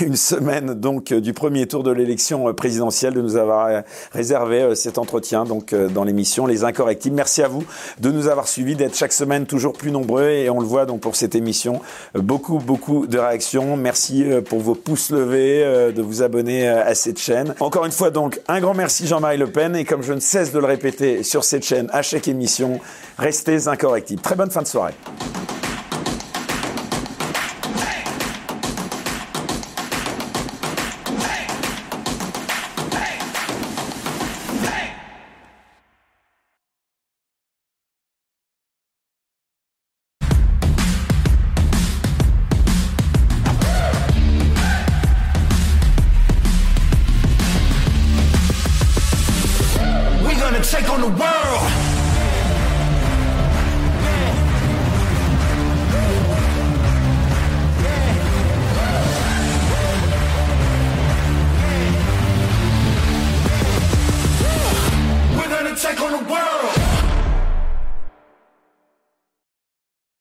une semaine donc euh, du premier tour de l'élection euh, présidentielle, de nous avoir euh, réservé cet entretien donc dans l'émission Les Incorrectibles. Merci à vous de nous avoir suivis, d'être chaque semaine toujours plus nombreux et on le voit donc pour cette émission beaucoup beaucoup de réactions. Merci pour vos pouces levés, de vous abonner à cette chaîne. Encore une fois donc un grand merci Jean-Marie Le Pen et comme je ne cesse de le répéter sur cette chaîne à chaque émission, restez incorrectibles. Très bonne fin de soirée.